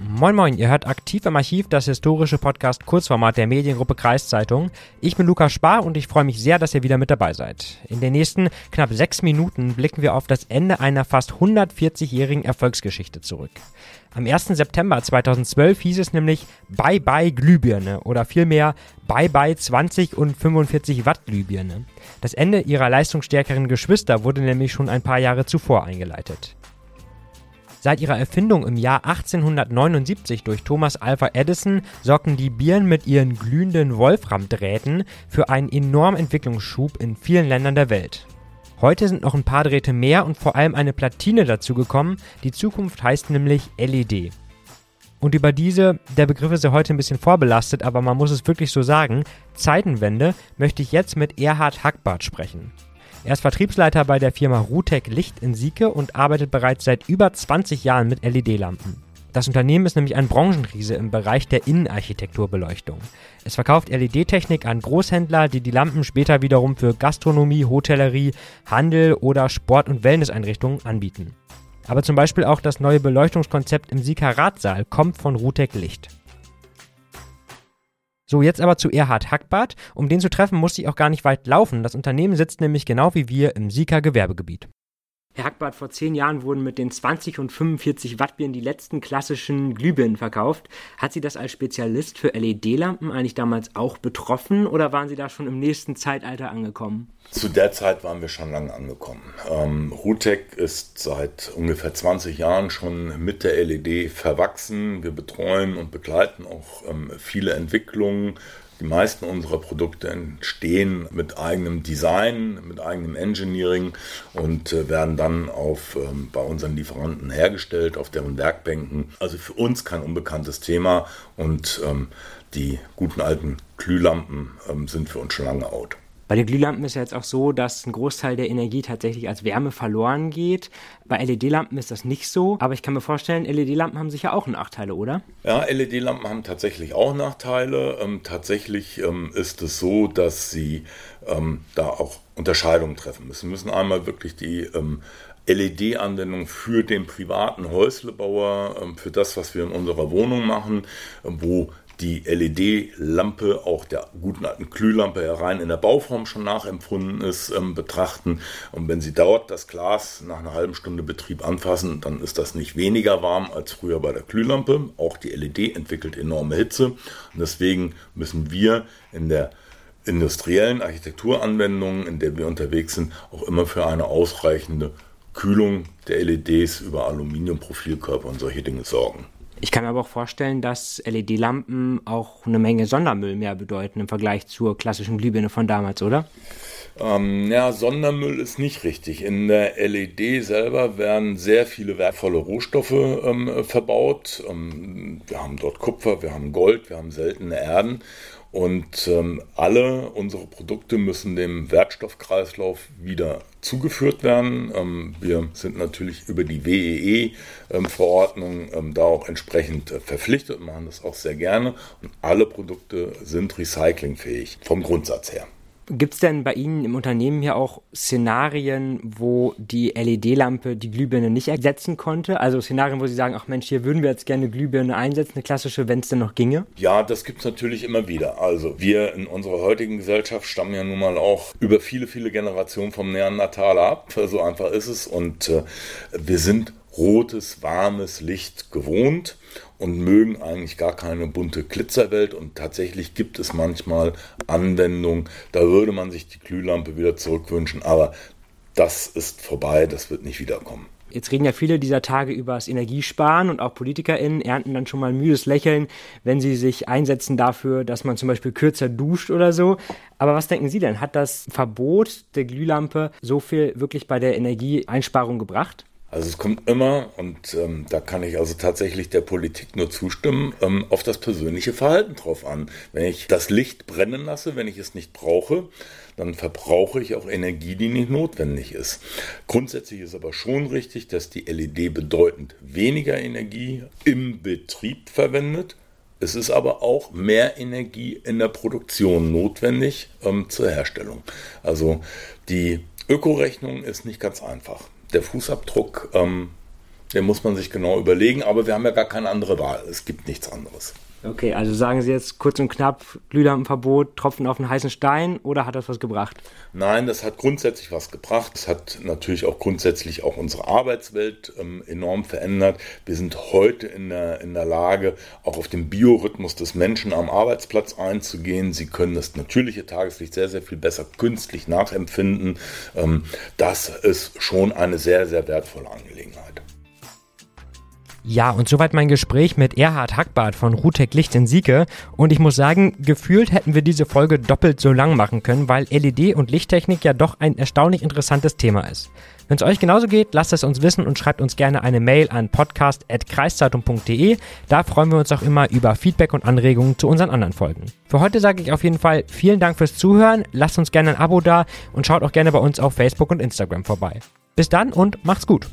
Moin Moin, ihr hört aktiv im Archiv das historische Podcast Kurzformat der Mediengruppe Kreiszeitung. Ich bin Lukas Spar und ich freue mich sehr, dass ihr wieder mit dabei seid. In den nächsten knapp sechs Minuten blicken wir auf das Ende einer fast 140-jährigen Erfolgsgeschichte zurück. Am 1. September 2012 hieß es nämlich Bye Bye Glühbirne oder vielmehr Bye Bye 20 und 45 Watt Glühbirne. Das Ende ihrer leistungsstärkeren Geschwister wurde nämlich schon ein paar Jahre zuvor eingeleitet. Seit ihrer Erfindung im Jahr 1879 durch Thomas Alva Edison sorgten die Birnen mit ihren glühenden Wolframdrähten für einen enormen Entwicklungsschub in vielen Ländern der Welt. Heute sind noch ein paar Drähte mehr und vor allem eine Platine dazugekommen. Die Zukunft heißt nämlich LED. Und über diese, der Begriff ist ja heute ein bisschen vorbelastet, aber man muss es wirklich so sagen, Zeitenwende möchte ich jetzt mit Erhard Hackbart sprechen. Er ist Vertriebsleiter bei der Firma Rutec Licht in Sieke und arbeitet bereits seit über 20 Jahren mit LED-Lampen. Das Unternehmen ist nämlich ein Branchenriese im Bereich der Innenarchitekturbeleuchtung. Es verkauft LED-Technik an Großhändler, die die Lampen später wiederum für Gastronomie, Hotellerie, Handel oder Sport- und Wellnesseinrichtungen anbieten. Aber zum Beispiel auch das neue Beleuchtungskonzept im Sieker Ratsaal kommt von Rutec Licht. So, jetzt aber zu Erhard Hackbart. Um den zu treffen, musste ich auch gar nicht weit laufen. Das Unternehmen sitzt nämlich genau wie wir im Sieker Gewerbegebiet. Herr Hackbart, vor zehn Jahren wurden mit den 20 und 45 Watt Birnen die letzten klassischen Glühbirnen verkauft. Hat Sie das als Spezialist für LED-Lampen eigentlich damals auch betroffen oder waren Sie da schon im nächsten Zeitalter angekommen? Zu der Zeit waren wir schon lange angekommen. Ähm, Rutec ist seit ungefähr 20 Jahren schon mit der LED verwachsen. Wir betreuen und begleiten auch ähm, viele Entwicklungen die meisten unserer Produkte entstehen mit eigenem Design, mit eigenem Engineering und äh, werden dann auf, ähm, bei unseren Lieferanten hergestellt, auf deren Werkbänken. Also für uns kein unbekanntes Thema und ähm, die guten alten Glühlampen ähm, sind für uns schon lange out. Bei den Glühlampen ist ja jetzt auch so, dass ein Großteil der Energie tatsächlich als Wärme verloren geht. Bei LED-Lampen ist das nicht so, aber ich kann mir vorstellen, LED-Lampen haben sicher auch Nachteile, oder? Ja, LED-Lampen haben tatsächlich auch Nachteile. Ähm, tatsächlich ähm, ist es so, dass sie ähm, da auch Unterscheidungen treffen müssen. Wir müssen einmal wirklich die ähm, LED-Anwendung für den privaten Häuslebauer, ähm, für das, was wir in unserer Wohnung machen, wo die LED-Lampe, auch der guten alten Glühlampe herein in der Bauform schon nachempfunden ist, ähm, betrachten. Und wenn Sie dort das Glas nach einer halben Stunde Betrieb anfassen, dann ist das nicht weniger warm als früher bei der Glühlampe. Auch die LED entwickelt enorme Hitze. Und deswegen müssen wir in der industriellen Architekturanwendung, in der wir unterwegs sind, auch immer für eine ausreichende Kühlung der LEDs über Aluminiumprofilkörper und solche Dinge sorgen. Ich kann mir aber auch vorstellen, dass LED-Lampen auch eine Menge Sondermüll mehr bedeuten im Vergleich zur klassischen Glühbirne von damals, oder? Ähm, ja, Sondermüll ist nicht richtig. In der LED selber werden sehr viele wertvolle Rohstoffe ähm, verbaut. Ähm, wir haben dort Kupfer, wir haben Gold, wir haben seltene Erden. Und ähm, alle unsere Produkte müssen dem Wertstoffkreislauf wieder zugeführt werden. Ähm, wir sind natürlich über die WEE-Verordnung ähm, da auch entsprechend äh, verpflichtet und machen das auch sehr gerne. Und alle Produkte sind recyclingfähig vom Grundsatz her. Gibt es denn bei Ihnen im Unternehmen hier auch Szenarien, wo die LED-Lampe die Glühbirne nicht ersetzen konnte? Also Szenarien, wo Sie sagen, ach Mensch, hier würden wir jetzt gerne Glühbirne einsetzen, eine klassische, wenn es denn noch ginge? Ja, das gibt es natürlich immer wieder. Also wir in unserer heutigen Gesellschaft stammen ja nun mal auch über viele, viele Generationen vom Neandertaler ab. So einfach ist es. Und äh, wir sind rotes, warmes Licht gewohnt und mögen eigentlich gar keine bunte Glitzerwelt. Und tatsächlich gibt es manchmal Anwendungen, da würde man sich die Glühlampe wieder zurückwünschen, aber das ist vorbei, das wird nicht wiederkommen. Jetzt reden ja viele dieser Tage über das Energiesparen und auch PolitikerInnen ernten dann schon mal ein müdes Lächeln, wenn sie sich einsetzen dafür, dass man zum Beispiel kürzer duscht oder so. Aber was denken Sie denn? Hat das Verbot der Glühlampe so viel wirklich bei der Energieeinsparung gebracht? Also es kommt immer, und ähm, da kann ich also tatsächlich der Politik nur zustimmen, ähm, auf das persönliche Verhalten drauf an. Wenn ich das Licht brennen lasse, wenn ich es nicht brauche, dann verbrauche ich auch Energie, die nicht notwendig ist. Grundsätzlich ist aber schon richtig, dass die LED bedeutend weniger Energie im Betrieb verwendet. Es ist aber auch mehr Energie in der Produktion notwendig ähm, zur Herstellung. Also die Ökorechnung ist nicht ganz einfach der Fußabdruck ähm, Den muss man sich genau überlegen, aber wir haben ja gar keine andere Wahl. Es gibt nichts anderes. Okay, also sagen Sie jetzt kurz und knapp, Glühlampenverbot, Tropfen auf einen heißen Stein oder hat das was gebracht? Nein, das hat grundsätzlich was gebracht. Es hat natürlich auch grundsätzlich auch unsere Arbeitswelt ähm, enorm verändert. Wir sind heute in der, in der Lage, auch auf den Biorhythmus des Menschen am Arbeitsplatz einzugehen. Sie können das natürliche Tageslicht sehr, sehr viel besser künstlich nachempfinden. Ähm, das ist schon eine sehr, sehr wertvolle Angelegenheit. Ja, und soweit mein Gespräch mit Erhard Hackbart von Rutec Licht in Sieke. Und ich muss sagen, gefühlt hätten wir diese Folge doppelt so lang machen können, weil LED und Lichttechnik ja doch ein erstaunlich interessantes Thema ist. Wenn es euch genauso geht, lasst es uns wissen und schreibt uns gerne eine Mail an podcast.kreiszeitung.de. Da freuen wir uns auch immer über Feedback und Anregungen zu unseren anderen Folgen. Für heute sage ich auf jeden Fall vielen Dank fürs Zuhören, lasst uns gerne ein Abo da und schaut auch gerne bei uns auf Facebook und Instagram vorbei. Bis dann und macht's gut.